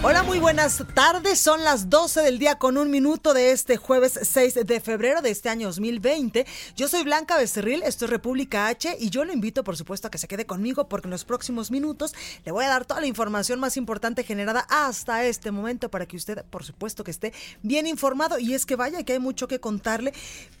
Hola, muy buenas tardes. Son las 12 del día con un minuto de este jueves 6 de febrero de este año 2020. Yo soy Blanca Becerril, esto es República H y yo lo invito, por supuesto, a que se quede conmigo porque en los próximos minutos le voy a dar toda la información más importante generada hasta este momento para que usted, por supuesto, que esté bien informado. Y es que vaya que hay mucho que contarle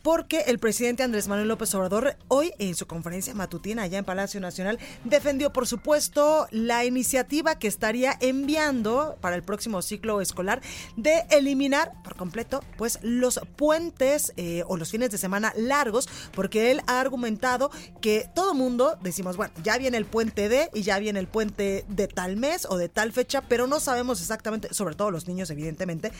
porque el presidente Andrés Manuel López Obrador hoy en su conferencia matutina allá en Palacio Nacional defendió, por supuesto, la iniciativa que estaría enviando para el próximo ciclo escolar de eliminar por completo pues los puentes eh, o los fines de semana largos porque él ha argumentado que todo mundo decimos bueno ya viene el puente de y ya viene el puente de tal mes o de tal fecha pero no sabemos exactamente sobre todo los niños evidentemente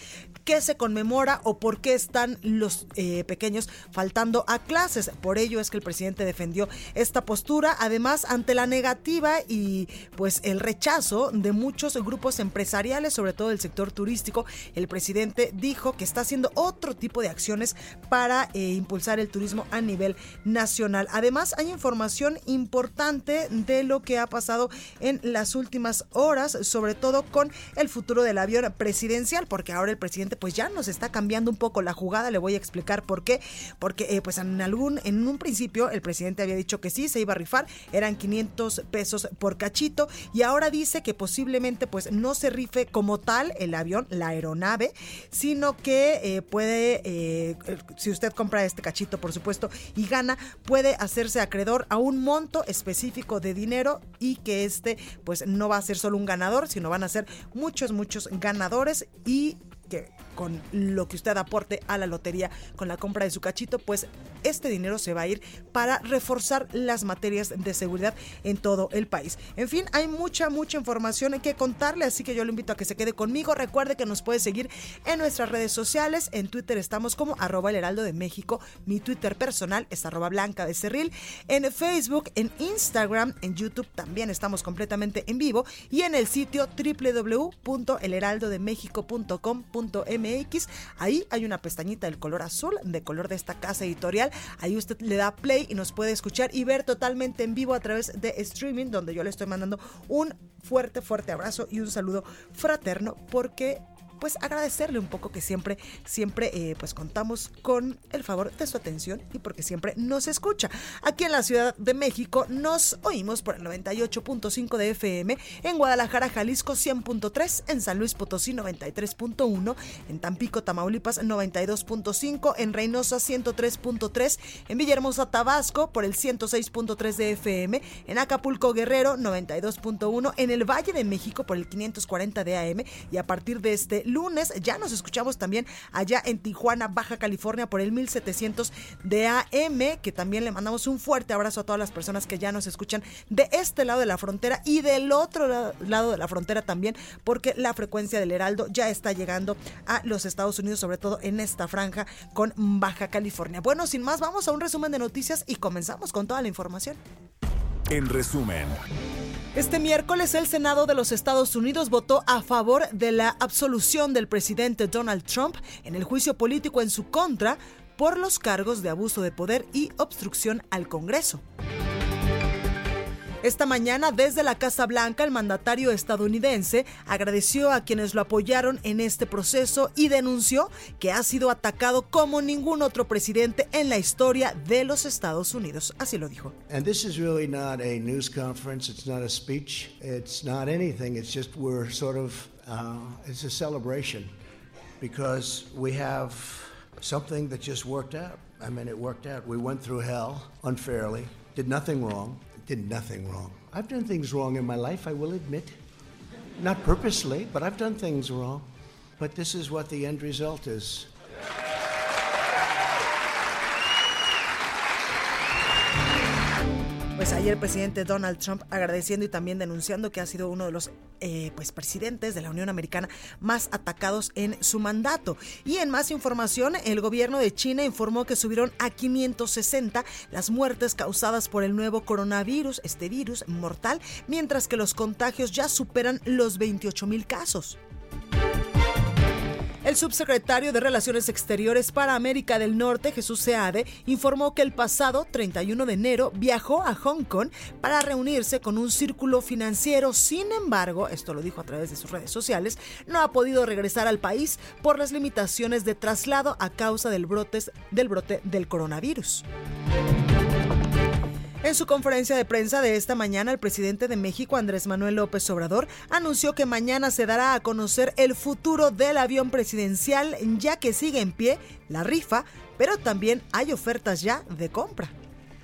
qué se conmemora o por qué están los eh, pequeños faltando a clases. Por ello es que el presidente defendió esta postura. Además ante la negativa y pues el rechazo de muchos grupos empresariales sobre todo el sector turístico, el presidente dijo que está haciendo otro tipo de acciones para eh, impulsar el turismo a nivel nacional. Además, hay información importante de lo que ha pasado en las últimas horas, sobre todo con el futuro del avión presidencial, porque ahora el presidente pues ya nos está cambiando un poco la jugada, le voy a explicar por qué, porque eh, pues en algún en un principio el presidente había dicho que sí se iba a rifar, eran 500 pesos por cachito y ahora dice que posiblemente pues no se rife como tal el avión, la aeronave, sino que eh, puede, eh, si usted compra este cachito, por supuesto, y gana, puede hacerse acreedor a un monto específico de dinero y que este, pues no va a ser solo un ganador, sino van a ser muchos, muchos ganadores y que con lo que usted aporte a la lotería con la compra de su cachito, pues este dinero se va a ir para reforzar las materias de seguridad en todo el país. En fin, hay mucha, mucha información que contarle, así que yo lo invito a que se quede conmigo. Recuerde que nos puede seguir en nuestras redes sociales. En Twitter estamos como arroba el heraldo de México. Mi Twitter personal es arroba blanca de cerril. En Facebook, en Instagram, en YouTube también estamos completamente en vivo. Y en el sitio www.elheraldodemexico.com.mx Ahí hay una pestañita del color azul, de color de esta casa editorial. Ahí usted le da play y nos puede escuchar y ver totalmente en vivo a través de streaming, donde yo le estoy mandando un fuerte, fuerte abrazo y un saludo fraterno porque pues agradecerle un poco que siempre, siempre eh, pues contamos con el favor de su atención y porque siempre nos escucha. Aquí en la Ciudad de México nos oímos por el 98.5 de FM, en Guadalajara, Jalisco 100.3, en San Luis Potosí 93.1, en Tampico, Tamaulipas 92.5, en Reynosa 103.3, en Villahermosa, Tabasco por el 106.3 de FM, en Acapulco, Guerrero 92.1, en el Valle de México por el 540 de AM y a partir de este lunes. Ya nos escuchamos también allá en Tijuana, Baja California, por el 1700 de AM, que también le mandamos un fuerte abrazo a todas las personas que ya nos escuchan de este lado de la frontera y del otro lado de la frontera también, porque la frecuencia del Heraldo ya está llegando a los Estados Unidos, sobre todo en esta franja con Baja California. Bueno, sin más, vamos a un resumen de noticias y comenzamos con toda la información. En resumen. Este miércoles el Senado de los Estados Unidos votó a favor de la absolución del presidente Donald Trump en el juicio político en su contra por los cargos de abuso de poder y obstrucción al Congreso. Esta mañana, desde la Casa Blanca, el mandatario estadounidense agradeció a quienes lo apoyaron en este proceso y denunció que ha sido atacado como ningún otro presidente en la historia de los Estados Unidos. Así lo dijo. And this is really not a news conference. It's not a speech. It's not anything. It's just we're sort of uh, it's a celebration because we have something that just worked out. I mean, it worked out. We went through hell unfairly, did nothing wrong. Did nothing wrong. I've done things wrong in my life, I will admit. Not purposely, but I've done things wrong. But this is what the end result is. Pues ayer el presidente Donald Trump agradeciendo y también denunciando que ha sido uno de los eh, pues presidentes de la Unión Americana más atacados en su mandato. Y en más información, el gobierno de China informó que subieron a 560 las muertes causadas por el nuevo coronavirus, este virus mortal, mientras que los contagios ya superan los 28 mil casos. El subsecretario de Relaciones Exteriores para América del Norte, Jesús Seade, informó que el pasado 31 de enero viajó a Hong Kong para reunirse con un círculo financiero. Sin embargo, esto lo dijo a través de sus redes sociales, no ha podido regresar al país por las limitaciones de traslado a causa del, brotes, del brote del coronavirus. En su conferencia de prensa de esta mañana, el presidente de México, Andrés Manuel López Obrador, anunció que mañana se dará a conocer el futuro del avión presidencial, ya que sigue en pie la rifa, pero también hay ofertas ya de compra.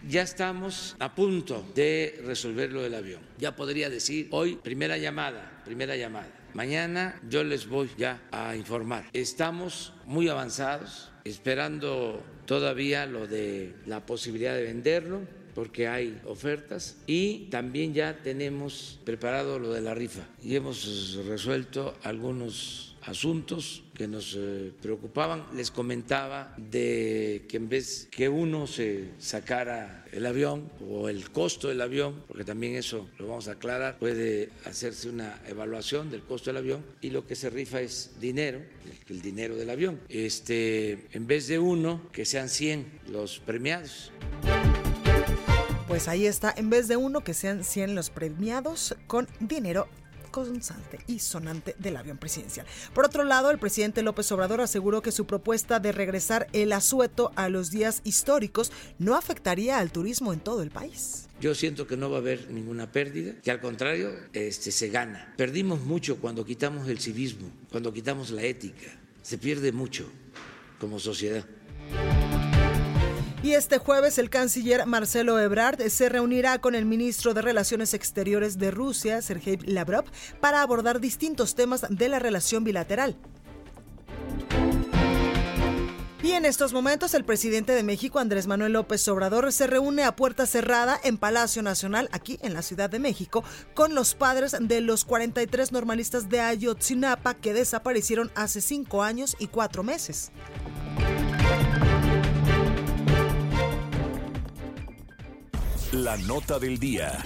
Ya estamos a punto de resolver lo del avión. Ya podría decir hoy, primera llamada, primera llamada. Mañana yo les voy ya a informar. Estamos muy avanzados, esperando todavía lo de la posibilidad de venderlo porque hay ofertas y también ya tenemos preparado lo de la rifa y hemos resuelto algunos asuntos que nos eh, preocupaban. Les comentaba de que en vez que uno se sacara el avión o el costo del avión, porque también eso lo vamos a aclarar, puede hacerse una evaluación del costo del avión y lo que se rifa es dinero, el, dinero del avión. Este, en vez de uno, que sean 100 los premiados. Pues ahí está, en vez de uno, que sean 100 los premiados con dinero constante y sonante del avión presidencial. Por otro lado, el presidente López Obrador aseguró que su propuesta de regresar el asueto a los días históricos no afectaría al turismo en todo el país. Yo siento que no va a haber ninguna pérdida, que al contrario este, se gana. Perdimos mucho cuando quitamos el civismo, cuando quitamos la ética. Se pierde mucho como sociedad. Y este jueves el canciller Marcelo Ebrard se reunirá con el ministro de Relaciones Exteriores de Rusia, Sergei Lavrov, para abordar distintos temas de la relación bilateral. Y en estos momentos el presidente de México, Andrés Manuel López Obrador, se reúne a puerta cerrada en Palacio Nacional, aquí en la Ciudad de México, con los padres de los 43 normalistas de Ayotzinapa que desaparecieron hace cinco años y cuatro meses. La nota del día.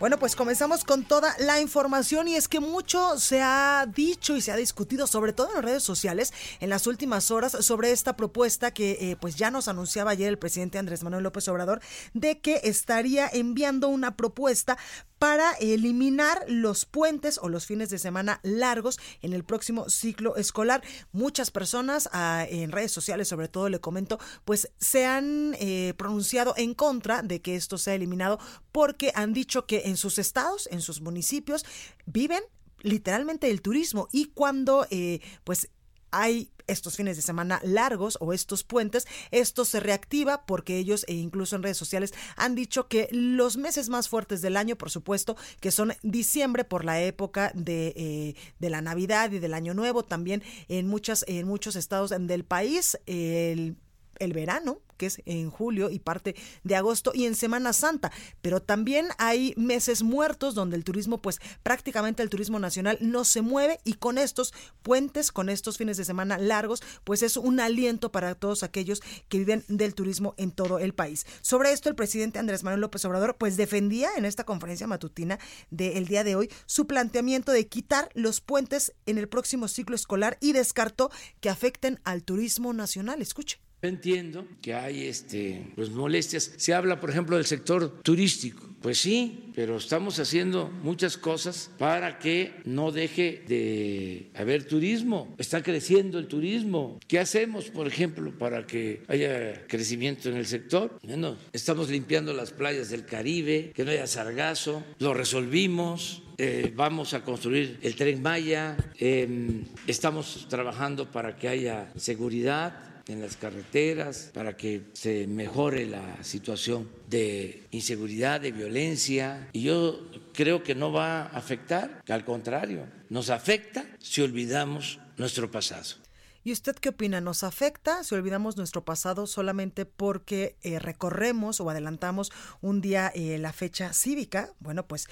Bueno, pues comenzamos con toda la información y es que mucho se ha dicho y se ha discutido, sobre todo en las redes sociales, en las últimas horas sobre esta propuesta que eh, pues ya nos anunciaba ayer el presidente Andrés Manuel López Obrador de que estaría enviando una propuesta para eliminar los puentes o los fines de semana largos en el próximo ciclo escolar. Muchas personas ah, en redes sociales, sobre todo le comento, pues se han eh, pronunciado en contra de que esto sea eliminado porque han dicho que en sus estados, en sus municipios, viven literalmente el turismo. Y cuando eh, pues hay estos fines de semana largos o estos puentes, esto se reactiva porque ellos e incluso en redes sociales han dicho que los meses más fuertes del año, por supuesto, que son diciembre por la época de, eh, de la Navidad y del Año Nuevo, también en muchas en muchos estados del país el el verano, que es en julio y parte de agosto y en Semana Santa, pero también hay meses muertos donde el turismo, pues prácticamente el turismo nacional no se mueve y con estos puentes, con estos fines de semana largos, pues es un aliento para todos aquellos que viven del turismo en todo el país. Sobre esto, el presidente Andrés Manuel López Obrador, pues defendía en esta conferencia matutina del día de hoy su planteamiento de quitar los puentes en el próximo ciclo escolar y descartó que afecten al turismo nacional. Escuche. Entiendo que hay este, pues, molestias. Se habla, por ejemplo, del sector turístico. Pues sí, pero estamos haciendo muchas cosas para que no deje de haber turismo. Está creciendo el turismo. ¿Qué hacemos, por ejemplo, para que haya crecimiento en el sector? Bueno, estamos limpiando las playas del Caribe, que no haya sargazo. Lo resolvimos. Eh, vamos a construir el tren Maya. Eh, estamos trabajando para que haya seguridad en las carreteras, para que se mejore la situación de inseguridad, de violencia. Y yo creo que no va a afectar, que al contrario, nos afecta si olvidamos nuestro pasado. ¿Y usted qué opina? ¿Nos afecta si olvidamos nuestro pasado solamente porque eh, recorremos o adelantamos un día eh, la fecha cívica? Bueno, pues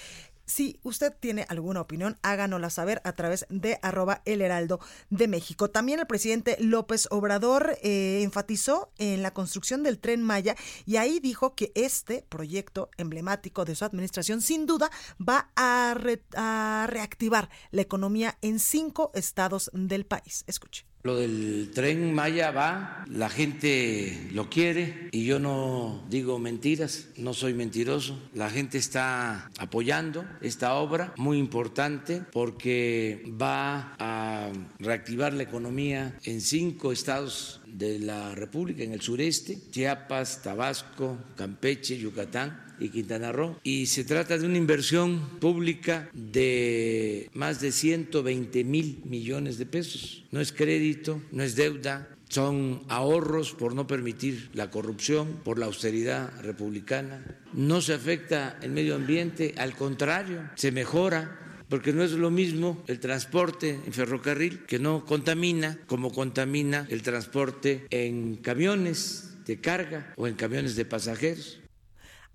si usted tiene alguna opinión, háganosla saber a través de arroba el heraldo de México. También el presidente López Obrador eh, enfatizó en la construcción del tren Maya y ahí dijo que este proyecto emblemático de su administración sin duda va a, a reactivar la economía en cinco estados del país. Escuche. Lo del tren Maya va, la gente lo quiere y yo no digo mentiras, no soy mentiroso. La gente está apoyando esta obra muy importante porque va a reactivar la economía en cinco estados de la República, en el sureste, Chiapas, Tabasco, Campeche, Yucatán y Quintana Roo. Y se trata de una inversión pública de más de 120 mil millones de pesos. No es crédito, no es deuda, son ahorros por no permitir la corrupción, por la austeridad republicana. No se afecta el medio ambiente, al contrario, se mejora porque no es lo mismo el transporte en ferrocarril, que no contamina, como contamina el transporte en camiones de carga o en camiones de pasajeros.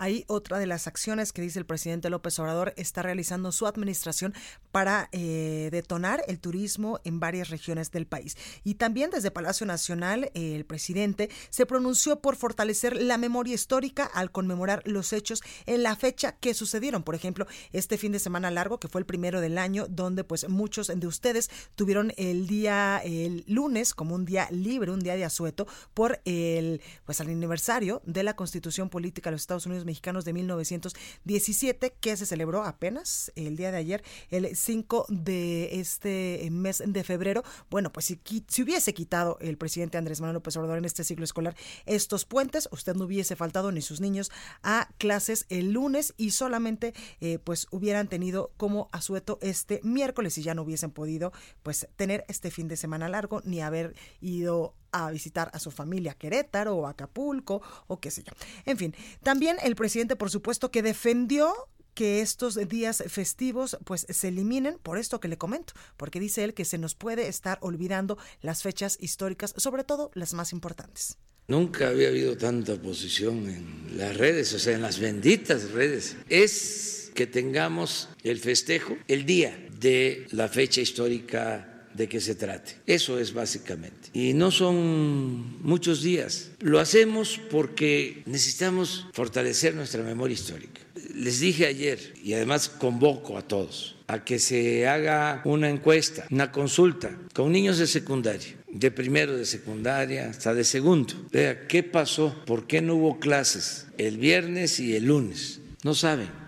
Hay otra de las acciones que dice el presidente López Obrador está realizando su administración para eh, detonar el turismo en varias regiones del país. Y también desde Palacio Nacional, el presidente se pronunció por fortalecer la memoria histórica al conmemorar los hechos en la fecha que sucedieron. Por ejemplo, este fin de semana largo, que fue el primero del año, donde pues muchos de ustedes tuvieron el día, el lunes, como un día libre, un día de asueto, por el, pues al aniversario de la Constitución Política de los Estados Unidos de 1917, que se celebró apenas el día de ayer, el 5 de este mes de febrero. Bueno, pues si, si hubiese quitado el presidente Andrés Manuel López Obrador en este ciclo escolar estos puentes, usted no hubiese faltado ni sus niños a clases el lunes y solamente eh, pues hubieran tenido como asueto este miércoles y ya no hubiesen podido pues tener este fin de semana largo ni haber ido a visitar a su familia Querétaro o Acapulco o qué sé yo. En fin, también el presidente, por supuesto, que defendió que estos días festivos pues se eliminen por esto que le comento, porque dice él que se nos puede estar olvidando las fechas históricas, sobre todo las más importantes. Nunca había habido tanta oposición en las redes, o sea, en las benditas redes. Es que tengamos el festejo el día de la fecha histórica de qué se trate. Eso es básicamente. Y no son muchos días. Lo hacemos porque necesitamos fortalecer nuestra memoria histórica. Les dije ayer, y además convoco a todos, a que se haga una encuesta, una consulta con niños de secundaria, de primero de secundaria hasta de segundo. Vea, ¿qué pasó? ¿Por qué no hubo clases el viernes y el lunes? No saben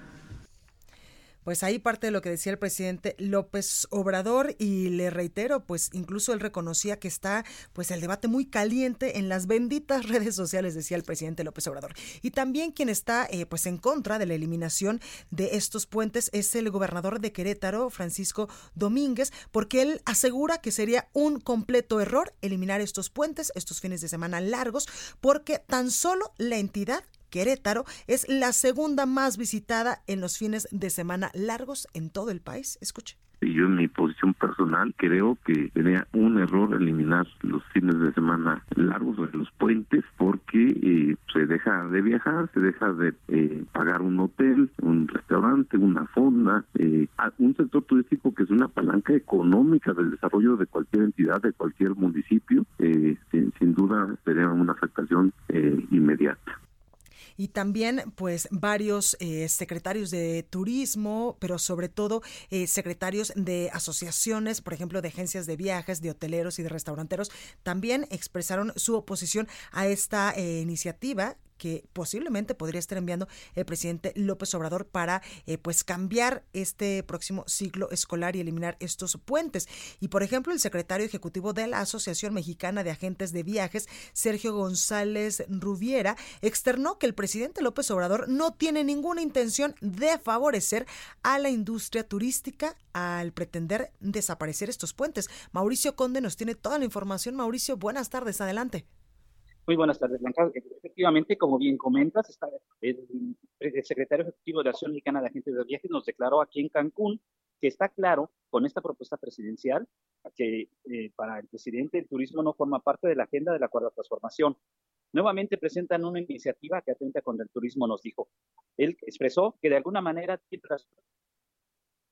pues ahí parte de lo que decía el presidente López Obrador y le reitero, pues incluso él reconocía que está pues el debate muy caliente en las benditas redes sociales, decía el presidente López Obrador. Y también quien está eh, pues en contra de la eliminación de estos puentes es el gobernador de Querétaro, Francisco Domínguez, porque él asegura que sería un completo error eliminar estos puentes, estos fines de semana largos, porque tan solo la entidad Querétaro es la segunda más visitada en los fines de semana largos en todo el país. Escuche. Yo en mi posición personal creo que sería un error eliminar los fines de semana largos de los puentes porque eh, se deja de viajar, se deja de eh, pagar un hotel, un restaurante, una fonda, eh, un sector turístico que es una palanca económica del desarrollo de cualquier entidad, de cualquier municipio, sin, sin, duda sería una afectación inmediata y también pues varios eh, secretarios de turismo, pero sobre todo eh, secretarios de asociaciones, por ejemplo, de agencias de viajes, de hoteleros y de restauranteros, también expresaron su oposición a esta eh, iniciativa que posiblemente podría estar enviando el presidente López Obrador para eh, pues cambiar este próximo ciclo escolar y eliminar estos puentes. Y por ejemplo, el secretario ejecutivo de la Asociación Mexicana de Agentes de Viajes, Sergio González Rubiera, externó que el presidente López Obrador no tiene ninguna intención de favorecer a la industria turística al pretender desaparecer estos puentes. Mauricio Conde nos tiene toda la información. Mauricio, buenas tardes, adelante. Muy buenas tardes, Blanca. Efectivamente, como bien comentas, está el, secretario ejecutivo de Acción Mexicana de Agentes de Viajes nos declaró aquí en Cancún que está claro con esta propuesta presidencial que eh, para el presidente el turismo no forma parte de la agenda de la cuarta transformación. Nuevamente presentan una iniciativa que atenta contra el turismo, nos dijo. Él expresó que de alguna manera tiene razón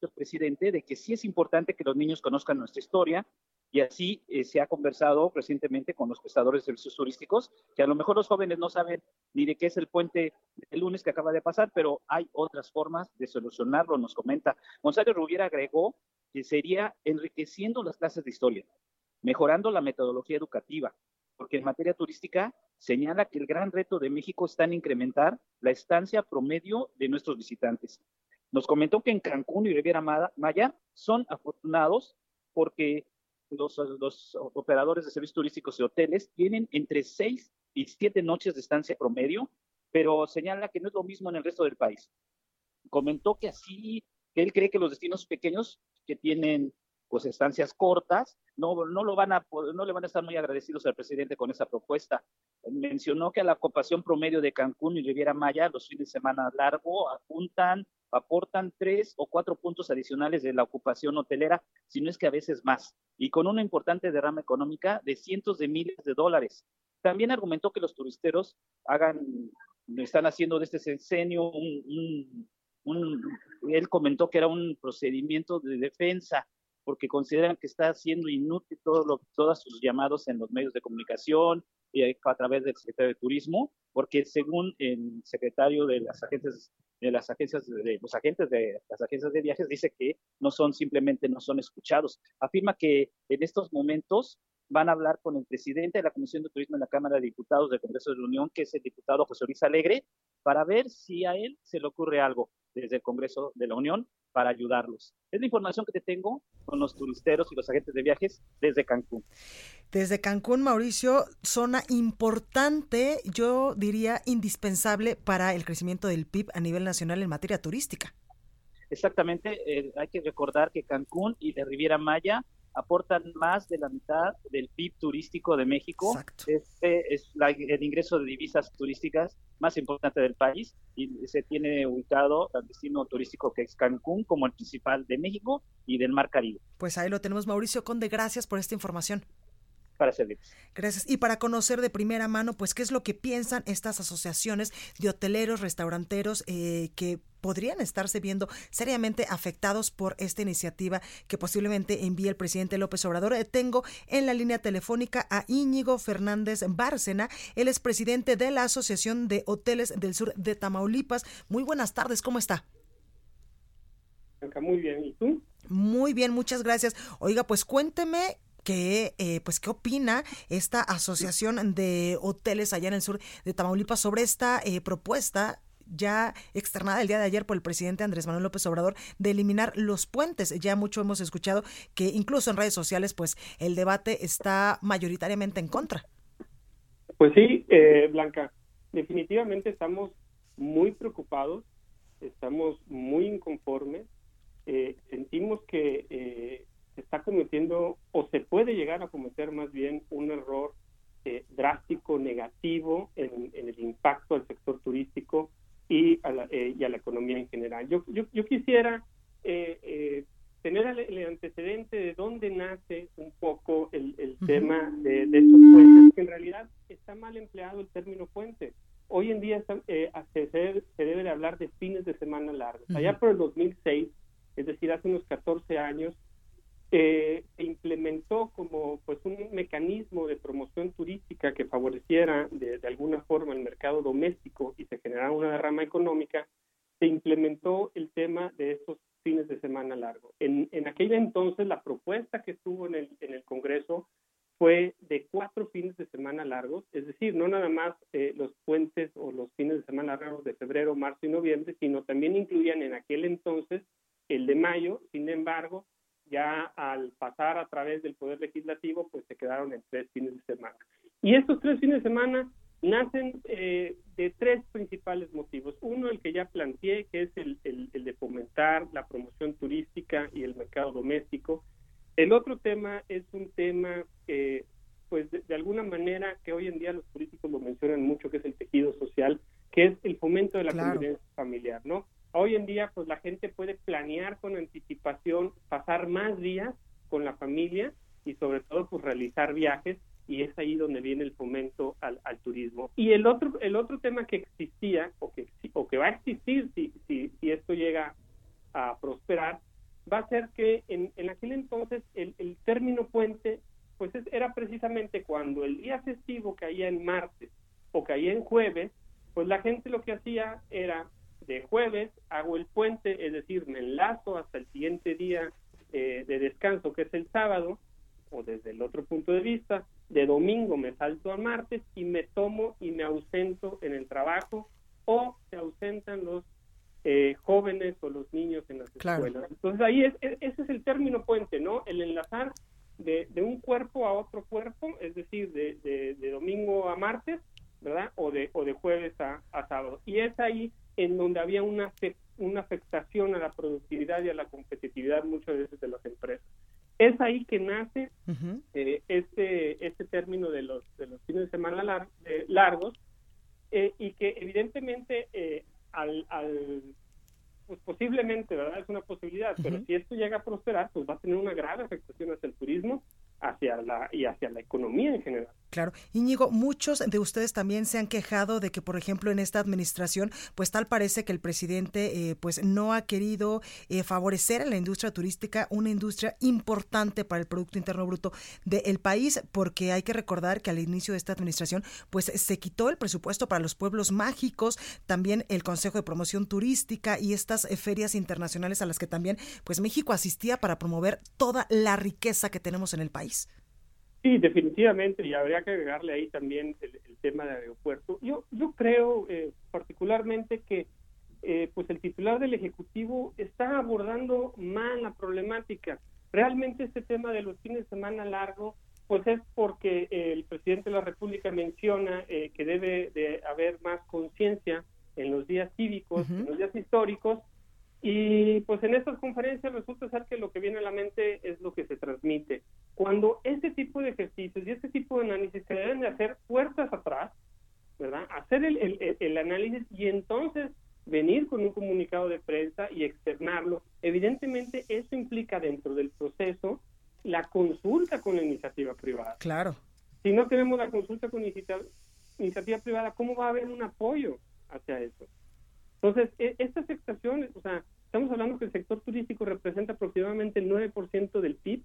el presidente de que sí es importante que los niños conozcan nuestra historia, y así eh, se ha conversado recientemente con los prestadores de servicios turísticos, que a lo mejor los jóvenes no saben ni de qué es el puente el lunes que acaba de pasar, pero hay otras formas de solucionarlo, nos comenta. Gonzalo Rubiera agregó que sería enriqueciendo las clases de historia, mejorando la metodología educativa, porque en materia turística señala que el gran reto de México está en incrementar la estancia promedio de nuestros visitantes. Nos comentó que en Cancún y Riviera Maya son afortunados porque los, operadores de servicios turísticos y hoteles tienen entre seis y siete noches de estancia promedio, pero señala que no es lo mismo en el resto del país. Comentó que así, que él cree que los destinos pequeños que tienen pues estancias cortas, no, no, lo van a, no le van a estar muy agradecidos al presidente con esa propuesta. Mencionó que a la ocupación promedio de Cancún y Riviera Maya los fines de semana largo apuntan, aportan tres o cuatro puntos adicionales de la ocupación hotelera, si no es que a veces más, y con una importante derrama económica de cientos de miles de dólares. También argumentó que los turisteros hagan, están haciendo de este sexenio un, un, él comentó que era un procedimiento de defensa porque consideran que está haciendo inútil todo lo, todos sus llamados en los medios de comunicación y a través del secretario de Turismo, porque según el secretario de las agencias de las agencias de los agentes de las agencias de viajes dice que no son simplemente no son escuchados. Afirma que en estos momentos van a hablar con el presidente de la Comisión de Turismo en la Cámara de Diputados del Congreso de la Unión, que es el diputado José Luis Alegre, para ver si a él se le ocurre algo desde el Congreso de la Unión para ayudarlos. Es la información que te tengo con los turisteros y los agentes de viajes desde Cancún. Desde Cancún, Mauricio, zona importante, yo diría indispensable para el crecimiento del PIB a nivel nacional en materia turística. Exactamente, eh, hay que recordar que Cancún y la Riviera Maya aportan más de la mitad del PIB turístico de México. Este es el ingreso de divisas turísticas más importante del país y se tiene ubicado el destino turístico que es Cancún como el principal de México y del Mar Caribe. Pues ahí lo tenemos, Mauricio Conde. Gracias por esta información para servirles. Gracias. Y para conocer de primera mano, pues, qué es lo que piensan estas asociaciones de hoteleros, restauranteros eh, que podrían estarse viendo seriamente afectados por esta iniciativa que posiblemente envíe el presidente López Obrador. Eh, tengo en la línea telefónica a Íñigo Fernández Bárcena, él es presidente de la Asociación de Hoteles del Sur de Tamaulipas. Muy buenas tardes, ¿cómo está? Muy bien, ¿y tú? Muy bien, muchas gracias. Oiga, pues cuénteme que, eh, pues, ¿qué opina esta asociación de hoteles allá en el sur de Tamaulipas sobre esta eh, propuesta ya externada el día de ayer por el presidente Andrés Manuel López Obrador de eliminar los puentes. Ya mucho hemos escuchado que incluso en redes sociales, pues, el debate está mayoritariamente en contra. Pues sí, eh, Blanca, definitivamente estamos muy preocupados, estamos muy inconformes, sentimos que se está cometiendo o se puede llegar a cometer más bien un error eh, drástico, negativo en, el impacto al sector turístico y a la, eh, y a la economía en general. Yo, yo, yo quisiera eh, tener el, antecedente de dónde nace un poco el, el tema de, de, estos puentes, que en realidad está mal empleado el término puente. Hoy en día se, se, debe de hablar de fines de semana largos. Allá por el 2006, es decir, hace unos 14 años, se implementó como pues un mecanismo de promoción turística que favoreciera de, alguna forma el mercado doméstico y se generara una derrama económica, se implementó el tema de estos fines de semana largos. En, en aquel entonces la propuesta que estuvo en el, en el Congreso fue de cuatro fines de semana largos, es decir, no nada más eh, los puentes o los fines de semana largos de febrero, marzo y noviembre, sino también incluían en aquel entonces el de mayo, través del Poder Legislativo, pues se quedaron en tres fines de semana. Y estos tres fines de semana nacen eh, de tres principales motivos. Uno, el que ya planteé, que es el, de fomentar la promoción turística y el mercado doméstico. El otro tema es un tema, eh, pues de, alguna manera, que hoy en día los políticos lo mencionan mucho, que es el tejido social, que es el fomento de la claro. convivencia familiar, ¿no? Hoy en día, pues la gente puede planear con anticipación, pasar más días familia y sobre todo, pues realizar viajes y es ahí donde viene el fomento al, turismo. Y el otro, el otro tema que existía o que, o que va a existir si, si, si esto llega a prosperar, va a ser que en, en aquel entonces el, el término puente pues era precisamente cuando el día festivo caía en martes o caía en jueves, pues la gente lo que hacía era de jueves hago el puente, es decir, me enlazo hasta el siguiente día eh, de descanso, que es el sábado, o desde el otro punto de vista, de domingo me salto a martes y me tomo y me ausento en el trabajo o se ausentan los eh, jóvenes o los niños en las escuelas. Entonces ahí es, ese es el término puente, ¿no? El enlazar de, un cuerpo a otro cuerpo, es decir, de, de, domingo a martes, ¿verdad? O de, o de jueves a, a sábado. Y es ahí en donde había una, una afectación a la productividad y a la competitividad muchas veces de las empresas. Es ahí que nace eh, este, este término de los, de los fines de semana largos eh, y que evidentemente eh, al, al pues posiblemente, ¿verdad? Es una posibilidad, pero si esto llega a prosperar, pues va a tener una grave afectación hacia el turismo hacia la y hacia la economía en general. Claro. Íñigo, muchos de ustedes también se han quejado de que, por ejemplo, en esta administración, pues tal parece que el presidente eh, pues no ha querido eh, favorecer a la industria turística, una industria importante para el Producto Interno Bruto del país, porque hay que recordar que al inicio de esta administración, pues se quitó el presupuesto para los pueblos mágicos, también el Consejo de Promoción Turística y estas eh, ferias internacionales a las que también, pues México asistía para promover toda la riqueza que tenemos en el país. Sí, definitivamente, y habría que agregarle ahí también el, tema de aeropuerto. Yo, yo creo eh, particularmente que eh, pues el titular del Ejecutivo está abordando mal la problemática. Realmente este tema de los fines de semana largo, pues es porque el presidente de la República menciona eh, que debe de haber más conciencia en los días cívicos, en los días históricos, y pues en estas conferencias resulta ser que lo que viene a la mente es lo que se transmite. Cuando este tipo de ejercicios y este tipo de análisis se deben de hacer puertas atrás, ¿verdad? Hacer el, el, análisis y entonces venir con un comunicado de prensa y externarlo. Evidentemente eso implica dentro del proceso la consulta con la iniciativa privada. Claro. Si no tenemos la consulta con iniciativa, iniciativa privada, ¿cómo va a haber un apoyo hacia eso? Entonces, e, estas excepciones, o sea, estamos hablando que el sector turístico representa aproximadamente el 9% del PIB,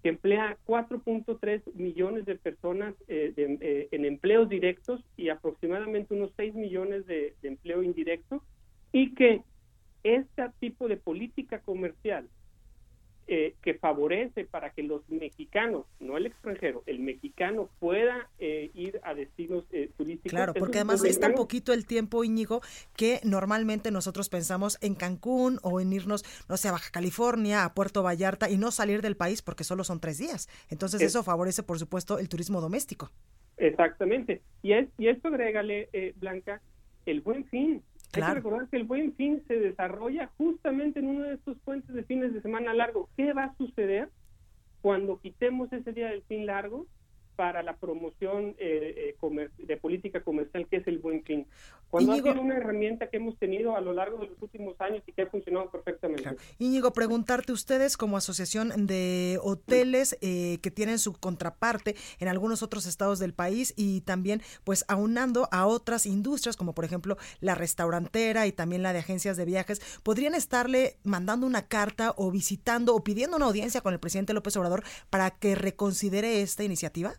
que emplea 4.3 millones de personas eh, eh, en empleos directos y aproximadamente unos 6 millones de, de empleo indirecto, y que este tipo de política comercial eh, que favorece para que los mexicanos, no el extranjero, el mexicano pueda eh, ir a destinos eh, turísticos. Claro, porque además es tan poquito el tiempo, Íñigo, que normalmente nosotros pensamos en Cancún o en irnos, no sé, a Baja California, a Puerto Vallarta y no salir del país porque solo son tres días. Entonces eso favorece, por supuesto, el turismo doméstico. Exactamente. Y, es, y esto agrégale, Blanca, el buen fin. Hay que recordar que el buen fin se desarrolla justamente en uno de estos puentes de fines de semana largo. ¿Qué va a suceder cuando quitemos ese día del fin largo? Para la promoción eh, eh de política comercial, que es el buen fin. Cuando ha sido una herramienta que hemos tenido a lo largo de los últimos años y que ha funcionado perfectamente. Claro. Íñigo, preguntarte ustedes como asociación de hoteles eh, que tienen su contraparte en algunos otros estados del país y también pues aunando a otras industrias como por ejemplo la restaurantera y también la de agencias de viajes, ¿podrían estarle mandando una carta o visitando o pidiendo una audiencia con el presidente López Obrador para que reconsidere esta iniciativa?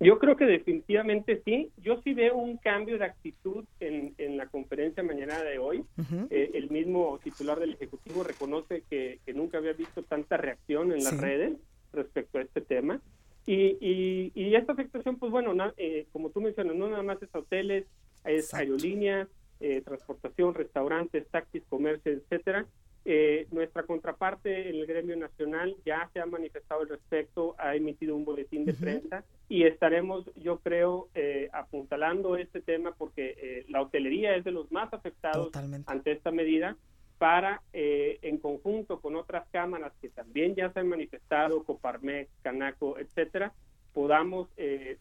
Yo creo que definitivamente sí. Yo sí veo un cambio de actitud en, en la conferencia mañana de hoy. Eh, el mismo titular del Ejecutivo reconoce que, nunca había visto tanta reacción en las redes respecto a este tema. Y, y, y esta afectación, pues bueno, eh, como tú mencionas, no nada más es hoteles, es aerolíneas, eh, transportación, restaurantes, taxis, comercio, etcétera. Eh, nuestra contraparte en el gremio nacional ya se ha manifestado al respecto, ha emitido un boletín de prensa y estaremos, yo creo, eh, apuntalando este tema porque eh, la hotelería es de los más afectados ante esta medida para, en conjunto con otras cámaras que también ya se han manifestado, Coparmex, Canaco, etcétera, podamos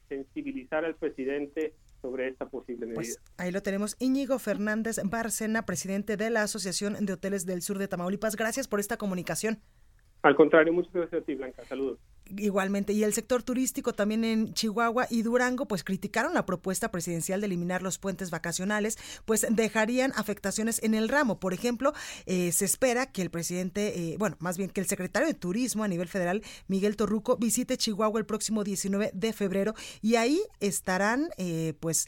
sensibilizar al presidente sobre esta posible medida. Pues ahí lo tenemos. Íñigo Fernández Barcena, presidente de la Asociación de Hoteles del Sur de Tamaulipas. Gracias por esta comunicación. Al contrario, muchas gracias a ti, Blanca. Saludos. Igualmente, y el sector turístico también en Chihuahua y Durango, pues criticaron la propuesta presidencial de eliminar los puentes vacacionales, pues dejarían afectaciones en el ramo. Por ejemplo, eh, se espera que el presidente, eh, bueno, más bien que el secretario de Turismo a nivel federal, Miguel Torruco, visite Chihuahua el próximo 19 de febrero y ahí estarán, eh, pues,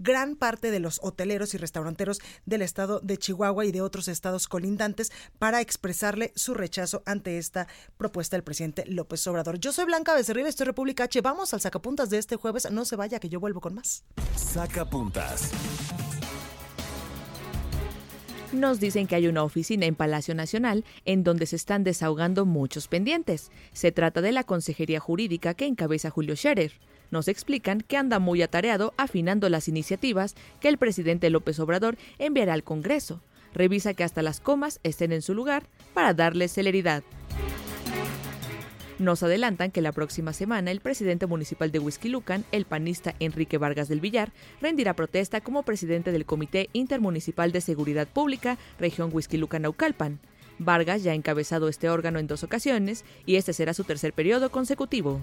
gran parte de los hoteleros y restauranteros del estado de Chihuahua y de otros estados colindantes para expresarle su rechazo ante esta propuesta del presidente López Obrador. Yo soy Blanca Becerril, estoy República H. Vamos al sacapuntas de este jueves. No se vaya, que yo vuelvo con más. Sacapuntas. Nos dicen que hay una oficina en Palacio Nacional en donde se están desahogando muchos pendientes. Se trata de la Consejería Jurídica que encabeza Julio Scherer nos explican que anda muy atareado afinando las iniciativas que el presidente López Obrador enviará al Congreso. Revisa que hasta las comas estén en su lugar para darle celeridad. Nos adelantan que la próxima semana el presidente municipal de Huizquilucan, el panista Enrique Vargas del Villar, rendirá protesta como presidente del Comité Intermunicipal de Seguridad Pública, región Huizquilucan-Naucalpan. Vargas ya ha encabezado este órgano en dos ocasiones y este será su tercer periodo consecutivo.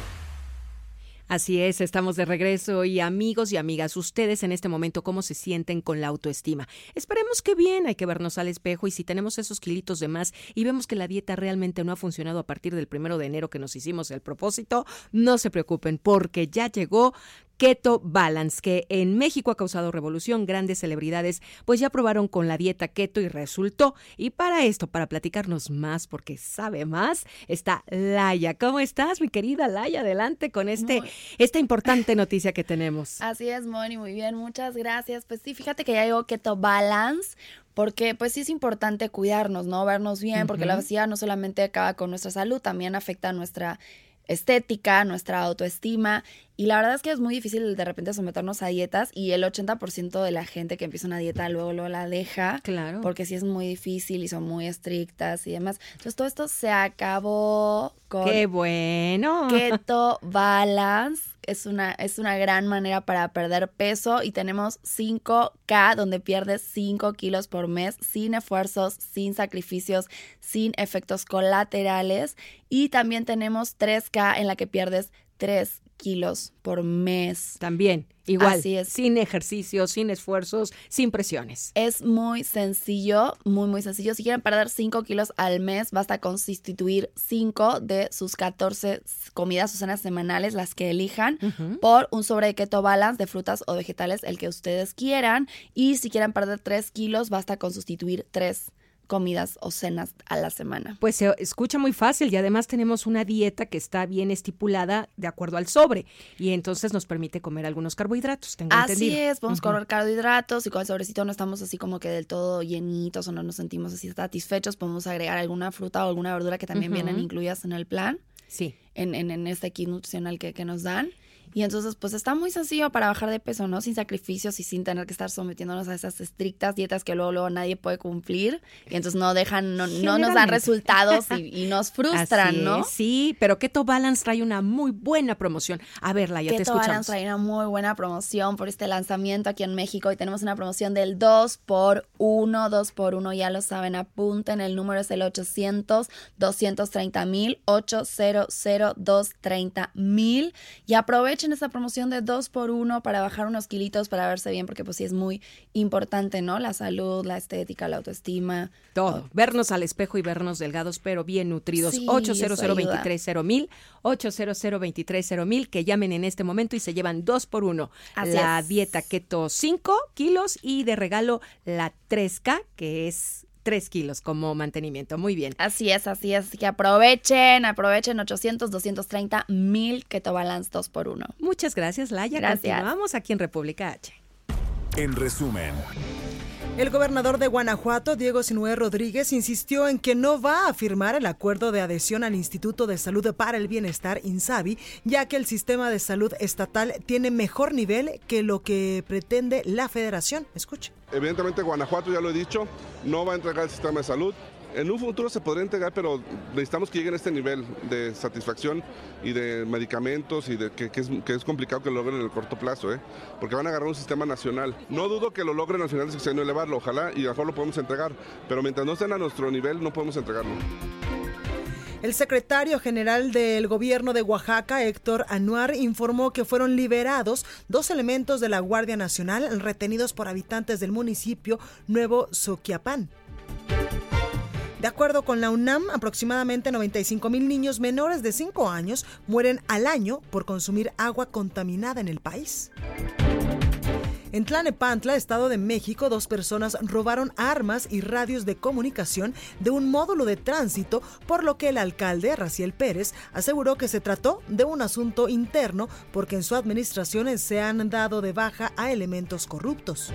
Así es, estamos de regreso y amigos y amigas, ustedes en este momento, ¿cómo se sienten con la autoestima? Esperemos que bien, hay que vernos al espejo y si tenemos esos kilitos de más y vemos que la dieta realmente no ha funcionado a partir del primero de enero que nos hicimos el propósito, no se preocupen porque ya llegó Keto Balance, que en México ha causado revolución. Grandes celebridades pues ya probaron con la dieta keto y resultó. Y para esto, para platicarnos más, porque sabe más, está Laia. ¿Cómo estás, mi querida Laia? Adelante con este, esta importante noticia que tenemos. Así es, Moni, muy bien, muchas gracias. Pues sí, fíjate que ya llegó Keto Balance porque pues sí es importante cuidarnos, ¿no? Vernos bien, porque la obesidad no solamente acaba con nuestra salud, también afecta a nuestra estética, nuestra autoestima. Y la verdad es que es muy difícil de repente someternos a dietas y el 80% de la gente que empieza una dieta luego, luego la deja. Claro. Porque sí es muy difícil y son muy estrictas y demás. Entonces todo esto se acabó con... ¡Qué bueno! Keto Balance. Es una, es una gran manera para perder peso y tenemos 5K donde pierdes 5 kilos por mes sin esfuerzos, sin sacrificios, sin efectos colaterales. Y también tenemos 3K en la que pierdes 3 kilos por mes. También, igual, Así es. sin ejercicios, sin esfuerzos, sin presiones. Es muy sencillo, muy, muy sencillo. Si quieren perder 5 kilos al mes, basta con sustituir 5 de sus 14 comidas o cenas semanales, las que elijan, por un sobre de keto balance de frutas o vegetales, el que ustedes quieran. Y si quieren perder 3 kilos, basta con sustituir 3 comidas o cenas a la semana. Pues se escucha muy fácil y además tenemos una dieta que está bien estipulada de acuerdo al sobre y entonces nos permite comer algunos carbohidratos, tengo Así entendido. es, podemos comer carbohidratos y con el sobrecito no estamos así como que del todo llenitos o no nos sentimos así satisfechos, podemos agregar alguna fruta o alguna verdura que también vienen incluidas en el plan, Sí. en, en, en este kit nutricional que, que nos dan. Y entonces, pues está muy sencillo para bajar de peso, ¿no? Sin sacrificios y sin tener que estar sometiéndonos a esas estrictas dietas que luego, luego nadie puede cumplir. Y entonces no dejan, no, no nos dan resultados y, y nos frustran, Así ¿no? es, sí, pero Keto Balance trae una muy buena promoción. A ver, Laia, te Keto escuchamos. Balance trae una muy buena promoción por este lanzamiento aquí en México y tenemos una promoción del 2 por 1 2 por 1 ya lo saben, apunten, el número es el 800 230 mil 800 230 mil y aprovechen esta promoción de 2 por 1 para bajar unos kilitos para verse bien porque pues sí es muy importante, ¿no? La salud, la estética, la autoestima. Todo, vernos al espejo y vernos delgados, pero bien nutridos. Sí, 800 eso ayuda. 230 mil 800 230 mil que llamen en este momento y se llevan dos por uno. Así la es. dieta keto 5 kilos y de regalo la 3K, que es 3 kilos como mantenimiento. Muy bien. Así es, así es. Así que aprovechen, aprovechen 800, 230 mil Keto Balance 2 por 1 Muchas gracias, Laia. Gracias. Continuamos aquí en República H. En resumen, El gobernador de Guanajuato, Diego Sinué Rodríguez, insistió en que no va a firmar el acuerdo de adhesión al Instituto de Salud para el Bienestar, INSABI, ya que el sistema de salud estatal tiene mejor nivel que lo que pretende la federación. Escuche. Evidentemente Guanajuato, ya lo he dicho, no va a entregar el sistema de salud. En un futuro se podría entregar, pero necesitamos que lleguen a este nivel de satisfacción y de medicamentos y de que, es, complicado que lo logren en el corto plazo, ¿eh? porque van a agarrar un sistema nacional. No dudo que lo logren al final de sexenio elevarlo, ojalá y a lo mejor lo podemos entregar, pero mientras no estén a nuestro nivel no podemos entregarlo. El secretario general del gobierno de Oaxaca, Héctor Anuar, informó que fueron liberados dos elementos de la Guardia Nacional retenidos por habitantes del municipio Nuevo Soquiapán. De acuerdo con la UNAM, aproximadamente 95 mil niños menores de 5 años mueren al año por consumir agua contaminada en el país. En Tlanepantla, Estado de México, dos personas robaron armas y radios de comunicación de un módulo de tránsito, por lo que el alcalde, Raciel Pérez, aseguró que se trató de un asunto interno porque en su administración se han dado de baja a elementos corruptos.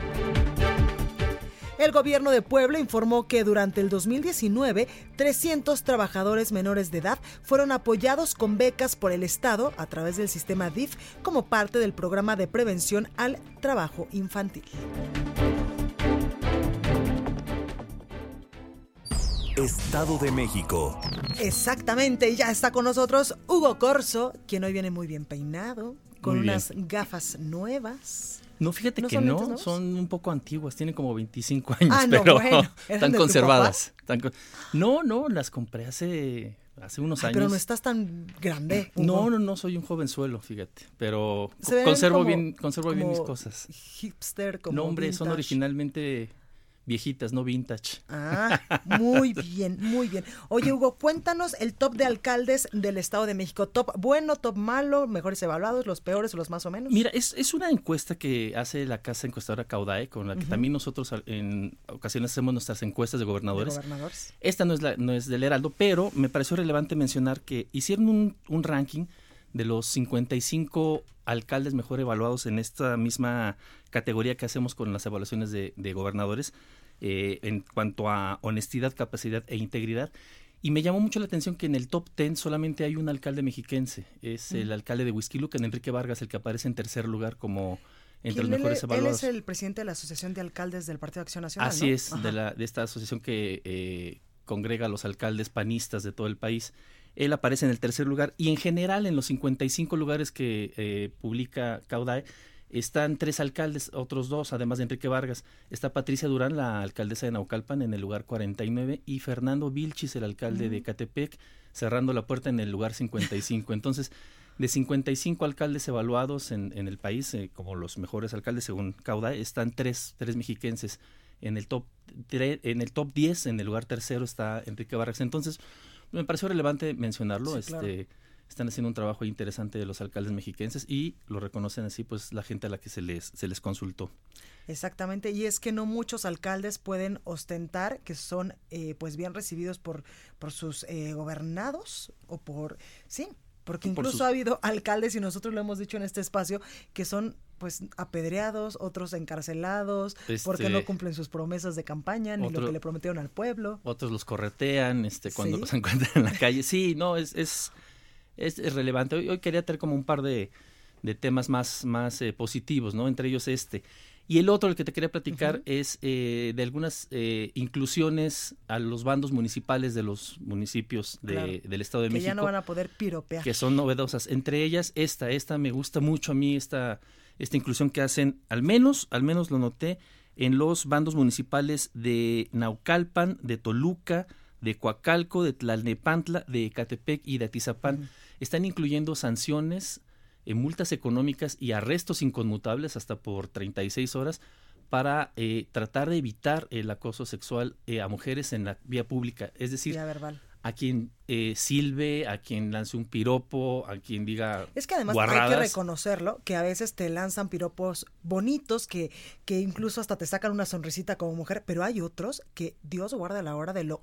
El gobierno de Puebla informó que durante el 2019, 300 trabajadores menores de edad fueron apoyados con becas por el Estado a través del sistema DIF como parte del programa de prevención al trabajo infantil. Estado de México. Exactamente, y ya está con nosotros Hugo Corso, quien hoy viene muy bien peinado, con unas gafas nuevas. No, fíjate que no, son un poco antiguas, tienen como 25 años, ah, no, pero bueno, están conservadas. no, no, las compré hace hace unos años. Pero no estás tan grande. No, no, no, soy un jovenzuelo, fíjate, pero conservo bien, conservo bien mis cosas. Hipster, como No, hombre, son originalmente viejitas, no vintage. Ah, muy bien, muy bien. Oye, Hugo, cuéntanos el top de alcaldes del Estado de México. Top bueno, top malo, mejores evaluados, los peores o los más o menos. Mira, es, es una encuesta que hace la casa encuestadora Caudae, con la que también nosotros en ocasiones hacemos nuestras encuestas de gobernadores. gobernadores. Esta no es, la, no es del Heraldo, pero me pareció relevante mencionar que hicieron un, un ranking de los 55 alcaldes mejor evaluados en esta misma categoría que hacemos con las evaluaciones de, gobernadores eh, en cuanto a honestidad, capacidad e integridad. Y me llamó mucho la atención que en el top 10 solamente hay un alcalde mexiquense, es el alcalde de Huizquilucan, Enrique Vargas, el que aparece en tercer lugar como entre los mejores evaluados. Él es el presidente de la Asociación de Alcaldes del Partido de Acción Nacional. Así es, de, la, de esta asociación que eh, congrega a los alcaldes panistas de todo el país. Él aparece en el tercer lugar y en general en los 55 lugares que eh, publica Caudae están tres alcaldes, otros dos, además de Enrique Vargas. Está Patricia Durán, la alcaldesa de Naucalpan, en el lugar 49 y Fernando Vilchis, el alcalde de Catepec, cerrando la puerta en el lugar 55. Entonces, de 55 alcaldes evaluados en, en el país, eh, como los mejores alcaldes según Caudae, están tres, tres mexiquenses. En el top en el top 10, en el lugar tercero está Enrique Vargas. Entonces, me pareció relevante mencionarlo. este, Están haciendo un trabajo interesante de los alcaldes mexiquenses y lo reconocen así pues la gente a la que se les, se les consultó. Exactamente, y es que no muchos alcaldes pueden ostentar que son eh, pues bien recibidos por, por sus eh, gobernados o por, sí, porque incluso ha habido alcaldes, y nosotros lo hemos dicho en este espacio, que son pues apedreados, otros encarcelados, porque no este, cumplen sus promesas de campaña ni lo que le prometieron al pueblo. Otros los corretean este cuando los encuentran en la calle. Sí, no, es, es, es, relevante. Hoy, quería tener como un par de, de temas más, más eh, positivos, ¿no? Entre ellos este. Y el otro, el que te quería platicar, es eh, de algunas eh, inclusiones a los bandos municipales de los municipios de, del Estado de México. Que ya no van a poder piropear. Que son novedosas. Entre ellas, esta, esta me gusta mucho a mí, esta, esta inclusión que hacen, al menos, al menos lo noté, en los bandos municipales de Naucalpan, de Toluca, de Coacalco, de Tlalnepantla, de Ecatepec y de Atizapán. Están incluyendo sanciones multas económicas y arrestos inconmutables hasta por 36 horas para eh, tratar de evitar el acoso sexual eh, a mujeres en la vía pública. Es decir, a quien eh, silbe, a quien lance un piropo, a quien diga. Es que además hay que reconocerlo, que a veces te lanzan piropos bonitos, que, que incluso hasta te sacan una sonrisita como mujer, pero hay otros que Dios guarda la hora de lo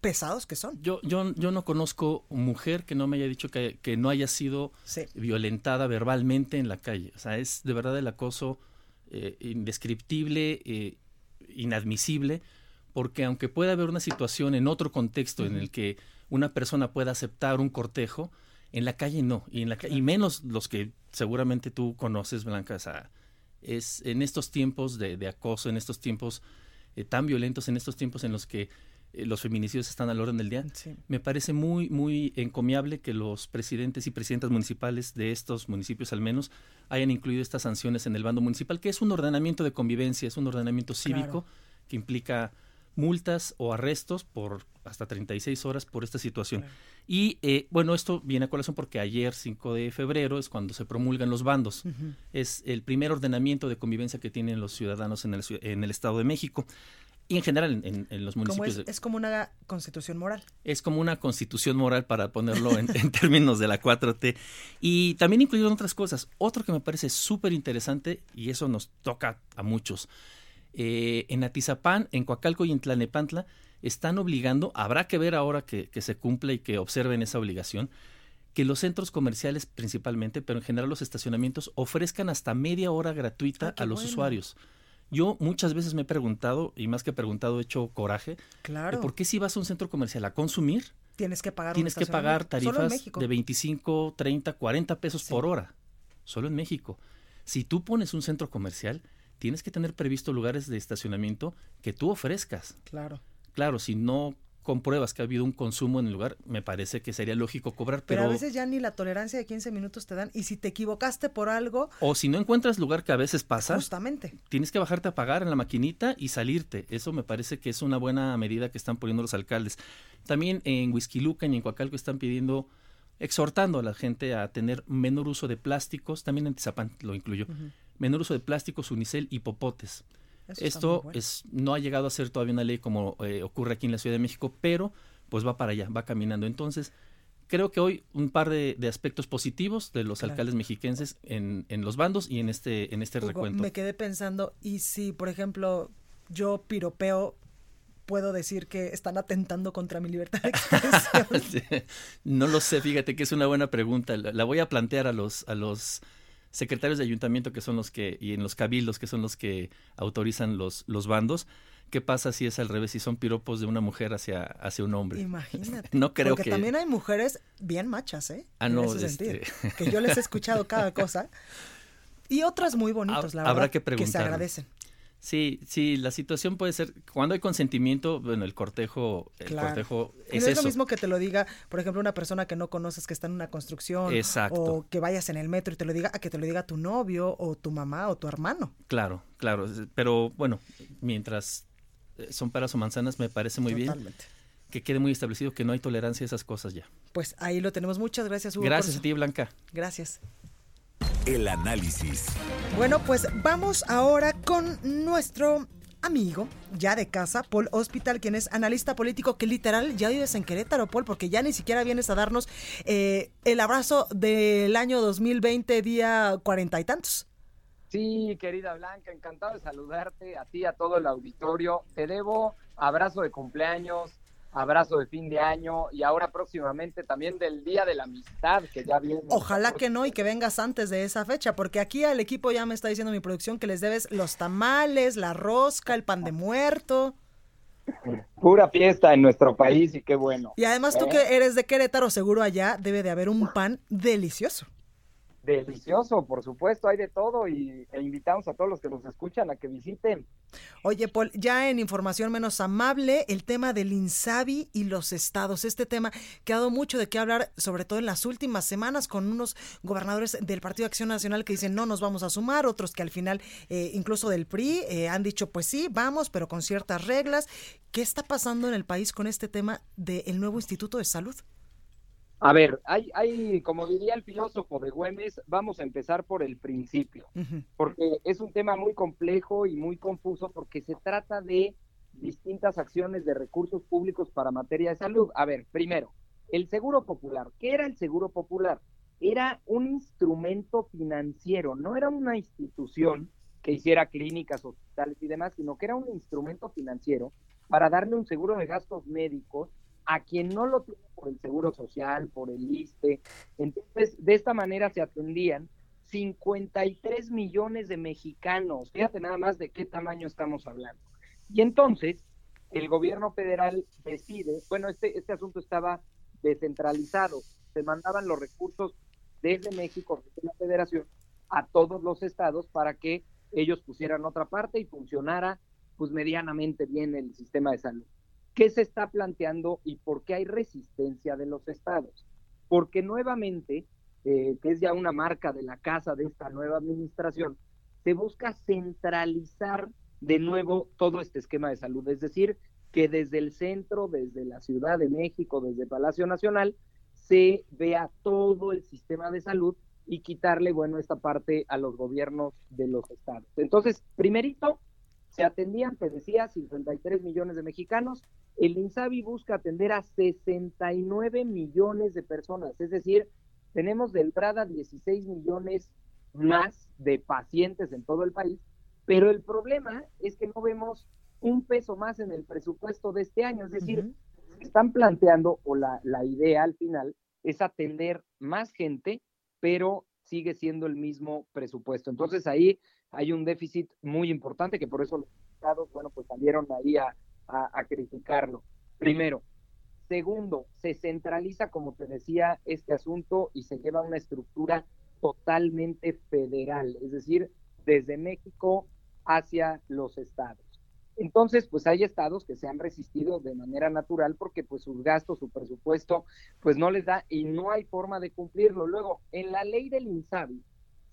pesados que son. Yo, yo, yo no conozco mujer que no me haya dicho que, no haya sido violentada verbalmente en la calle. O sea, es de verdad el acoso eh, indescriptible eh, inadmisible porque aunque pueda haber una situación en otro contexto en el que una persona pueda aceptar un cortejo, en la calle no, y, en la, y menos los que seguramente tú conoces, Blanca, es en estos tiempos de, acoso, en estos tiempos eh, tan violentos, en estos tiempos en los que los feminicidios están al orden del día, me parece muy, muy encomiable que los presidentes y presidentas municipales de estos municipios al menos hayan incluido estas sanciones en el bando municipal, que es un ordenamiento de convivencia, es un ordenamiento cívico que implica multas o arrestos por hasta 36 horas por esta situación. Y eh, bueno, esto viene a colación porque ayer, 5 de febrero, es cuando se promulgan los bandos. Es el primer ordenamiento de convivencia que tienen los ciudadanos en el, en el Estado de México y en general en, los municipios. Es, es, como una constitución moral. Es como una constitución moral para ponerlo en, términos de la 4T. Y también incluyeron otras cosas. Otro que me parece súper interesante, y eso nos toca a muchos, eh, en Atizapán, en Coacalco y en Tlanepantla están obligando, habrá que ver ahora que, se cumple y que observen esa obligación, que los centros comerciales principalmente, pero en general los estacionamientos, ofrezcan hasta media hora gratuita ah, a los usuarios. Yo muchas veces me he preguntado, y más que preguntado, he hecho coraje, claro. ¿por qué si vas a un centro comercial a consumir? Tienes que pagar Tienes que pagar tarifas de 25, 30, 40 pesos por hora. Solo en México. Si tú pones un centro comercial, tienes que tener previsto lugares de estacionamiento que tú ofrezcas. Claro. Claro, si no compruebas que ha habido un consumo en el lugar, me parece que sería lógico cobrar, pero... Pero a veces ya ni la tolerancia de 15 minutos te dan, y si te equivocaste por algo... O si no encuentras lugar que a veces pasa... Justamente. Tienes que bajarte a pagar en la maquinita y salirte. Eso me parece que es una buena medida que están poniendo los alcaldes. También en Huizquiluca y en Coacalco están pidiendo exhortando a la gente a tener menor uso de plásticos, también en Tizapán lo incluyo, menor uso de plásticos, unicel y popotes. Esto es, no ha llegado a ser todavía una ley como eh, ocurre aquí en la Ciudad de México, pero pues va para allá, va caminando. Entonces, creo que hoy un par de, aspectos positivos de los alcaldes mexiquenses en, en, los bandos y en este, en este recuento. Me quedé pensando, y si, por ejemplo, yo piropeo puedo decir que están atentando contra mi libertad de expresión? no lo sé, fíjate que es una buena pregunta. La, voy a plantear a los, a los secretarios de ayuntamiento que son los que, y en los cabildos que son los que autorizan los, los bandos. ¿Qué pasa si es al revés, si son piropos de una mujer hacia, hacia un hombre? Imagínate. no creo Porque también hay mujeres bien machas, ¿eh? Ah, no, este... que yo les he escuchado cada cosa. Y otras muy bonitas, la verdad. Habrá que preguntar. Que se agradecen. Sí, sí, la situación puede ser, cuando hay consentimiento, bueno, el cortejo, el cortejo es, es lo mismo que te lo diga, por ejemplo, una persona que no conoces que está en una construcción o que vayas en el metro y te lo diga, a que te lo diga tu novio o tu mamá o tu hermano. Claro, claro, pero bueno, mientras eh, son peras o manzanas me parece muy bien que quede muy establecido que no hay tolerancia a esas cosas ya. Pues ahí lo tenemos. Muchas gracias, Hugo. Gracias a ti, Blanca. Gracias. El análisis. Bueno, pues vamos ahora con nuestro amigo ya de casa, Paul Hospital, quien es analista político, que literal ya vives en Querétaro, Paul, porque ya ni siquiera vienes a darnos eh, el abrazo del año 2020, día cuarenta y tantos. Sí, querida Blanca, encantado de saludarte, a ti, a todo el auditorio. Te debo abrazo de cumpleaños, abrazo de fin de año y ahora próximamente también del Día de la Amistad que ya viene. Ojalá que no y que vengas antes de esa fecha, porque aquí al equipo ya me está diciendo mi producción que les debes los tamales, la rosca, el pan de muerto. Pura fiesta en nuestro país y qué bueno. Y además tú ¿Eh? que eres de Querétaro, seguro allá debe de haber un pan delicioso. Delicioso, por supuesto, hay de todo y e invitamos a todos los que nos escuchan a que visiten. Oye, Paul, ya en información menos amable, el tema del INSABI y los estados. Este tema que ha dado mucho de qué hablar, sobre todo en las últimas semanas, con unos gobernadores del Partido Acción Nacional que dicen no nos vamos a sumar, otros que al final, eh, incluso del PRI, eh, han dicho pues sí, vamos, pero con ciertas reglas. ¿Qué está pasando en el país con este tema del nuevo Instituto de Salud? A ver, hay, hay, como diría el filósofo de Güemes, vamos a empezar por el principio, porque es un tema muy complejo y muy confuso porque se trata de distintas acciones de recursos públicos para materia de salud. A ver, primero, el Seguro Popular. ¿Qué era el Seguro Popular? Era un instrumento financiero, no era una institución que hiciera clínicas, hospitales y demás, sino que era un instrumento financiero para darle un seguro de gastos médicos a quien no lo tiene por el Seguro Social, por el ISTE. Entonces, de esta manera se atendían 53 millones de mexicanos. Fíjate nada más de qué tamaño estamos hablando. Y entonces el gobierno federal decide, bueno, este, este asunto estaba descentralizado, se mandaban los recursos desde México, desde la federación, a todos los estados para que ellos pusieran otra parte y funcionara pues medianamente bien el sistema de salud. ¿Qué se está planteando y por qué hay resistencia de los estados? Porque nuevamente, eh, que es ya una marca de la casa de esta nueva administración, se busca centralizar de nuevo todo este esquema de salud, es decir, que desde el centro, desde la Ciudad de México, desde Palacio Nacional, se vea todo el sistema de salud y quitarle, bueno, esta parte a los gobiernos de los estados. Entonces, primerito, se atendían, te decía, 53 millones de mexicanos. El INSABI busca atender a 69 millones de personas, es decir, tenemos de entrada 16 millones más de pacientes en todo el país, pero el problema es que no vemos un peso más en el presupuesto de este año, es decir, están planteando, o la, la idea al final, es atender más gente, pero sigue siendo el mismo presupuesto. Entonces ahí hay un déficit muy importante que por eso los estados, bueno, pues salieron ahí a, a, criticarlo. Primero. Segundo, se centraliza, como te decía, este asunto y se lleva una estructura totalmente federal, es decir, desde México hacia los estados. Entonces, pues hay estados que se han resistido de manera natural porque pues sus gastos, su presupuesto, pues no les da y no hay forma de cumplirlo. Luego, en la ley del INSABI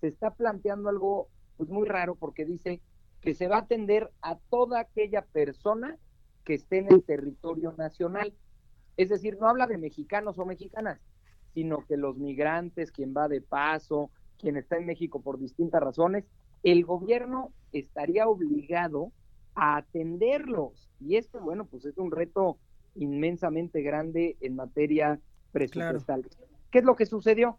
se está planteando algo pues muy raro porque dice que se va a atender a toda aquella persona que esté en el territorio nacional. Es decir, no habla de mexicanos o mexicanas, sino que los migrantes, quien va de paso, quien está en México por distintas razones, el gobierno estaría obligado a atenderlos. Y esto, bueno, pues es un reto inmensamente grande en materia presupuestal. ¿Qué es lo que sucedió?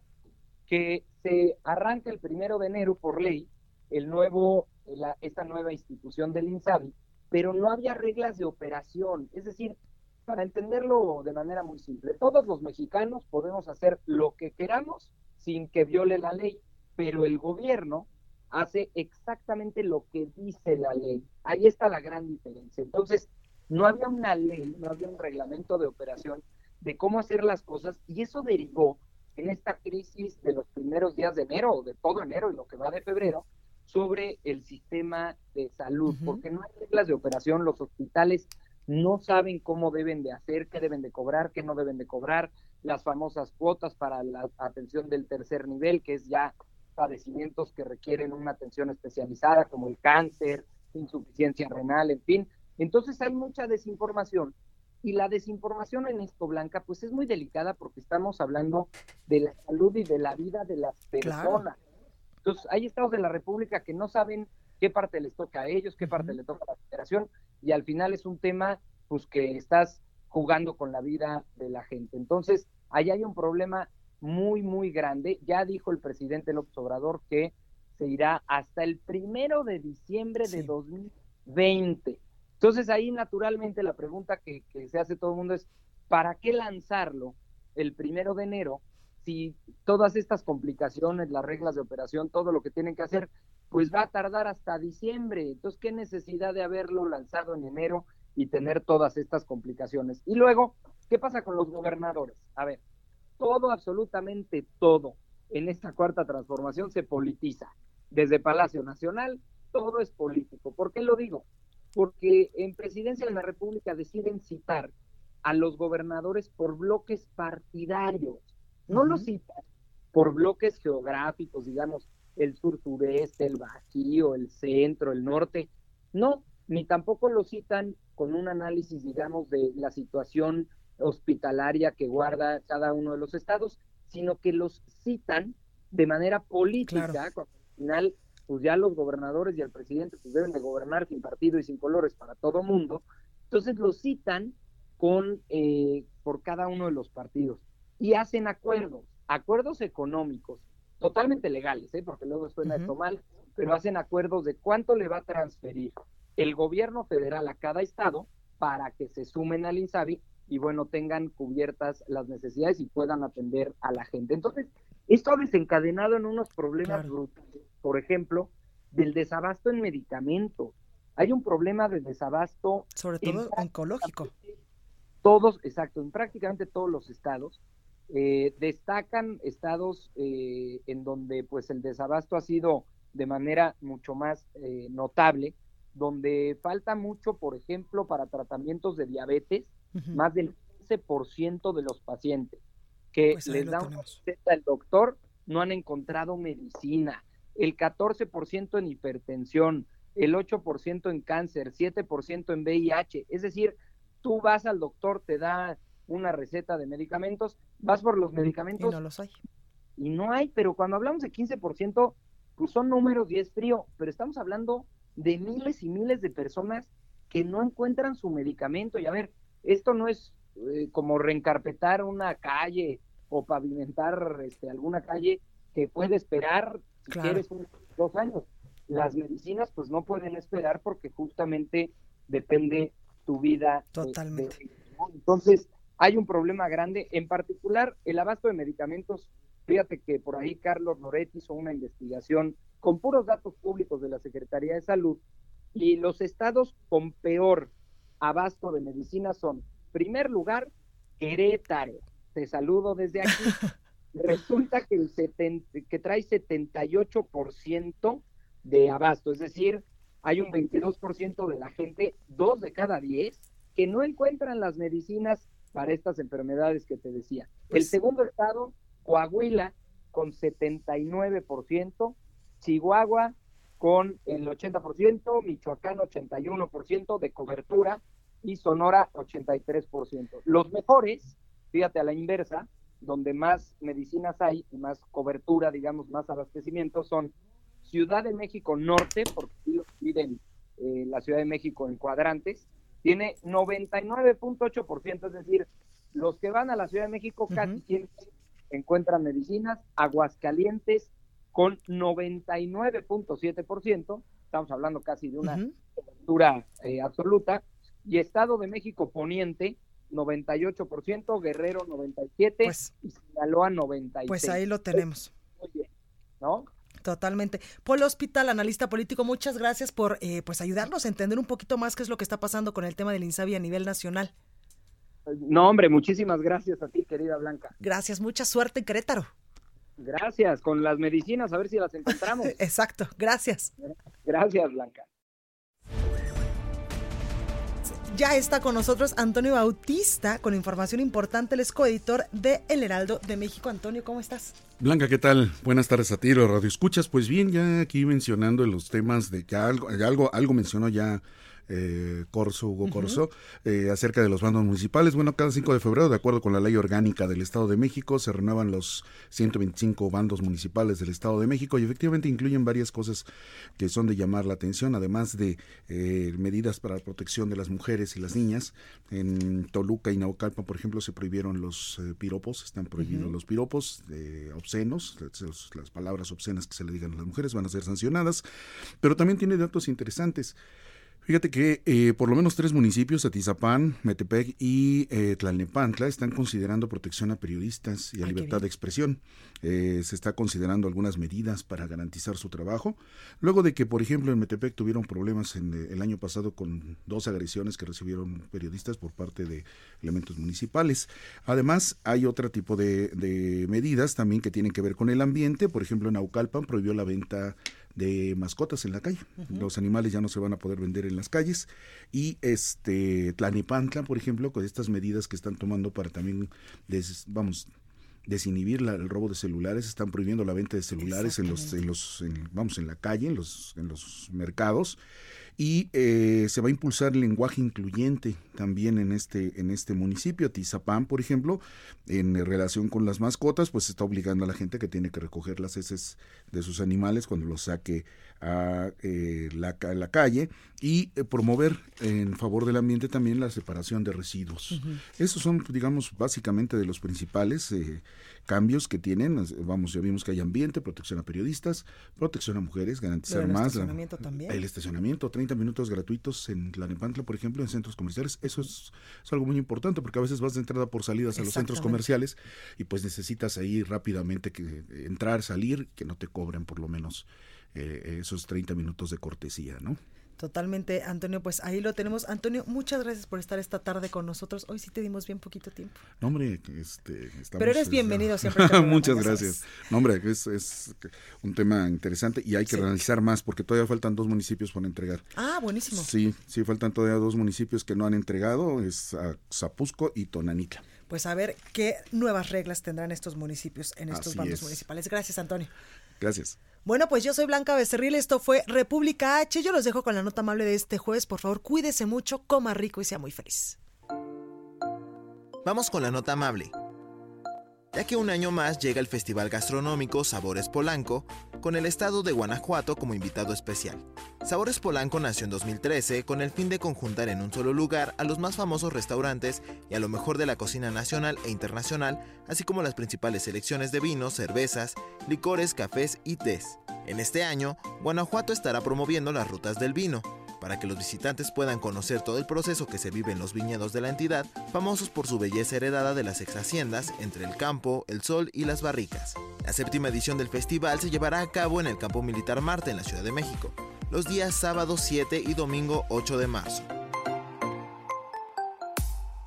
Que se arranca el primero de enero por ley el nuevo, la, esta nueva institución del INSABI, pero no había reglas de operación. Es decir, para entenderlo de manera muy simple, todos los mexicanos podemos hacer lo que queramos sin que viole la ley, pero el gobierno hace exactamente lo que dice la ley. Ahí está la gran diferencia. Entonces, no había una ley, no había un reglamento de operación de cómo hacer las cosas y eso derivó en esta crisis de los primeros días de enero, de todo enero y lo que va de febrero, sobre el sistema de salud, porque no hay reglas de operación, los hospitales no saben cómo deben de hacer, qué deben de cobrar, qué no deben de cobrar, las famosas cuotas para la atención del tercer nivel, que es ya padecimientos que requieren una atención especializada, como el cáncer, insuficiencia renal, en fin. Entonces hay mucha desinformación y la desinformación en esto, Blanca, pues es muy delicada porque estamos hablando de la salud y de la vida de las personas. Entonces, hay estados de la República que no saben qué parte les toca a ellos, qué parte le toca a la federación, y al final es un tema pues que estás jugando con la vida de la gente. Entonces, ahí hay un problema muy, muy grande. Ya dijo el presidente López Obrador que se irá hasta el primero de diciembre de 2020. Entonces, ahí naturalmente la pregunta que, que se hace todo el mundo es, ¿para qué lanzarlo el primero de enero si todas estas complicaciones, las reglas de operación, todo lo que tienen que hacer, pues va a tardar hasta diciembre. Entonces, ¿qué necesidad de haberlo lanzado en enero y tener todas estas complicaciones? Y luego, ¿qué pasa con los gobernadores? A ver, todo, absolutamente todo en esta cuarta transformación se politiza. Desde Palacio Nacional, todo es político. ¿Por qué lo digo? Porque en Presidencia de la República deciden citar a los gobernadores por bloques partidarios no lo citan por bloques geográficos, digamos, el sur-sureste, el bajío, el centro, el norte. No, ni tampoco lo citan con un análisis, digamos, de la situación hospitalaria que guarda cada uno de los estados, sino que los citan de manera política, cuando al final, pues ya los gobernadores y el presidente pues deben de gobernar sin partido y sin colores para todo mundo, entonces los citan con eh, por cada uno de los partidos y hacen acuerdos, acuerdos económicos, totalmente legales, ¿eh? porque luego suena esto mal, pero hacen acuerdos de cuánto le va a transferir el gobierno federal a cada estado para que se sumen al INSABI y bueno, tengan cubiertas las necesidades y puedan atender a la gente. Entonces, esto ha desencadenado en unos problemas brutales, por ejemplo, del desabasto en medicamentos. hay un problema de desabasto. Sobre todo oncológico. Todos, exacto, en prácticamente todos los estados. Eh, destacan estados eh, en donde pues el desabasto ha sido de manera mucho más eh, notable, donde falta mucho, por ejemplo, para tratamientos de diabetes, más del 15% de los pacientes que pues les da una receta al doctor no han encontrado medicina, el 14% en hipertensión, el 8% en cáncer, 7% en VIH, es decir, tú vas al doctor, te da una receta de medicamentos, vas por los medicamentos. Y no los hay. Y no hay, pero cuando hablamos de 15%, pues son números y es frío, pero estamos hablando de miles y miles de personas que no encuentran su medicamento. Y a ver, esto no es eh, como reencarpetar una calle o pavimentar este, alguna calle que puede esperar si quieres dos años. Las medicinas pues no pueden esperar porque justamente depende tu vida. Este, Totalmente. Entonces, hay un problema grande, en particular el abasto de medicamentos. Fíjate que por ahí Carlos Loretti hizo una investigación con puros datos públicos de la Secretaría de Salud y los estados con peor abasto de medicinas son, primer lugar, Querétaro. Te saludo desde aquí. Resulta que, el que trae 78% de abasto, es decir, hay un 22% de la gente, dos de cada diez, que no encuentran las medicinas para estas enfermedades que te decía. el pues segundo estado, Coahuila, con 79%, Chihuahua con el 80%, Michoacán 81% de cobertura y Sonora 83%. Los mejores, fíjate a la inversa, donde más medicinas hay y más cobertura, digamos, más abastecimiento, son Ciudad de México Norte, porque dividen eh, la Ciudad de México en cuadrantes, tiene 99.8%, es decir, los que van a la Ciudad de México casi siempre encuentran medicinas, Aguascalientes con 99.7%, estamos hablando casi de una cobertura eh, absoluta, y Estado de México Poniente 98%, Guerrero 97% pues, y Sinaloa 96%. Pues ahí lo tenemos. Muy bien, ¿no? Totalmente. Polo Hospital, analista político, muchas gracias por eh, pues ayudarnos a entender un poquito más qué es lo que está pasando con el tema del INSABI a nivel nacional. No, hombre, muchísimas gracias a ti, querida Blanca. Gracias, mucha suerte en Querétaro. Gracias, con las medicinas, a ver si las encontramos. Exacto, gracias. Gracias, Blanca. Ya está con nosotros Antonio Bautista con información importante, el es coeditor de El Heraldo de México. Antonio, ¿cómo estás? Blanca, ¿qué tal? Buenas tardes a ti, Radio Escuchas. Pues bien, ya aquí mencionando los temas de que algo, algo, algo mencionó ya eh, Corso, Hugo Corso, eh, acerca de los bandos municipales. Bueno, cada 5 de febrero, de acuerdo con la ley orgánica del Estado de México, se renuevan los 125 bandos municipales del Estado de México y efectivamente incluyen varias cosas que son de llamar la atención, además de eh, medidas para la protección de las mujeres y las niñas. En Toluca y Naucalpan, por ejemplo, se prohibieron los eh, piropos, están prohibidos los piropos obscenos, las palabras obscenas que se le digan a las mujeres van a ser sancionadas, pero también tiene datos interesantes. Fíjate que eh, por lo menos tres municipios, Atizapán, Metepec y eh, Tlalnepantla, están considerando protección a periodistas y a libertad de expresión. Eh, se está considerando algunas medidas para garantizar su trabajo. Luego de que, por ejemplo, en Metepec tuvieron problemas en, eh, el año pasado con dos agresiones que recibieron periodistas por parte de elementos municipales. Además, hay otro tipo de, de medidas también que tienen que ver con el ambiente. Por ejemplo, en Aucalpan prohibió la venta de mascotas en la calle. Los animales ya no se van a poder vender en las calles. Y este Tlanipantla, por ejemplo, con estas medidas que están tomando para también, vamos, desinhibir el robo de celulares, están prohibiendo la venta de celulares en los, en los vamos, en la calle, en los, en los mercados y eh, se va a impulsar el lenguaje incluyente también en este en este municipio. Tizapán por ejemplo en relación con las mascotas pues está obligando a la gente que tiene que recoger las heces de sus animales cuando los saque a eh, la, la, calle y eh, promover en favor del ambiente también la separación de residuos. Esos son digamos básicamente de los principales cambios que tienen vamos ya vimos que hay ambiente protección a periodistas protección a mujeres garantizar más estacionamiento también. el estacionamiento 30 minutos gratuitos en Tlanepantla, por ejemplo, en centros comerciales. Eso es, algo muy importante porque a veces vas de entrada por salidas a los centros comerciales y pues necesitas ahí rápidamente que entrar, salir, que no te cobren por lo menos eh, esos 30 minutos de cortesía, ¿no? Totalmente, Antonio, pues ahí lo tenemos. Antonio, muchas gracias por estar esta tarde con nosotros. Hoy sí te dimos bien poquito tiempo. No, hombre, este, estamos, Pero eres bienvenido siempre. muchas gracias. No, hombre, es, es, un tema interesante y hay que realizar más porque todavía faltan dos municipios por entregar. Ah, buenísimo. Sí, sí, faltan todavía dos municipios que no han entregado, es Zapusco y Tonanitla pues a ver qué nuevas reglas tendrán estos municipios en estos bandos municipales. Gracias, Antonio. Gracias. Bueno, pues yo soy Blanca Becerril, esto fue República H. Yo los dejo con la nota amable de este jueves. Por favor, cuídese mucho, coma rico y sea muy feliz. Vamos con la nota amable ya que un año más llega el Festival Gastronómico Sabores Polanco, con el estado de Guanajuato como invitado especial. Sabores Polanco nació en 2013 con el fin de conjuntar en un solo lugar a los más famosos restaurantes y a lo mejor de la cocina nacional e internacional, así como las principales selecciones de vinos, cervezas, licores, cafés y tés. En este año, Guanajuato estará promoviendo las rutas del vino, para que los visitantes puedan conocer todo el proceso que se vive en los viñedos de la entidad, famosos por su belleza heredada de las ex haciendas entre el campo, el sol y las barricas. La séptima edición del festival se llevará a cabo en el Campo Militar Marte en la Ciudad de México, los días sábado 7 y domingo 8 de marzo.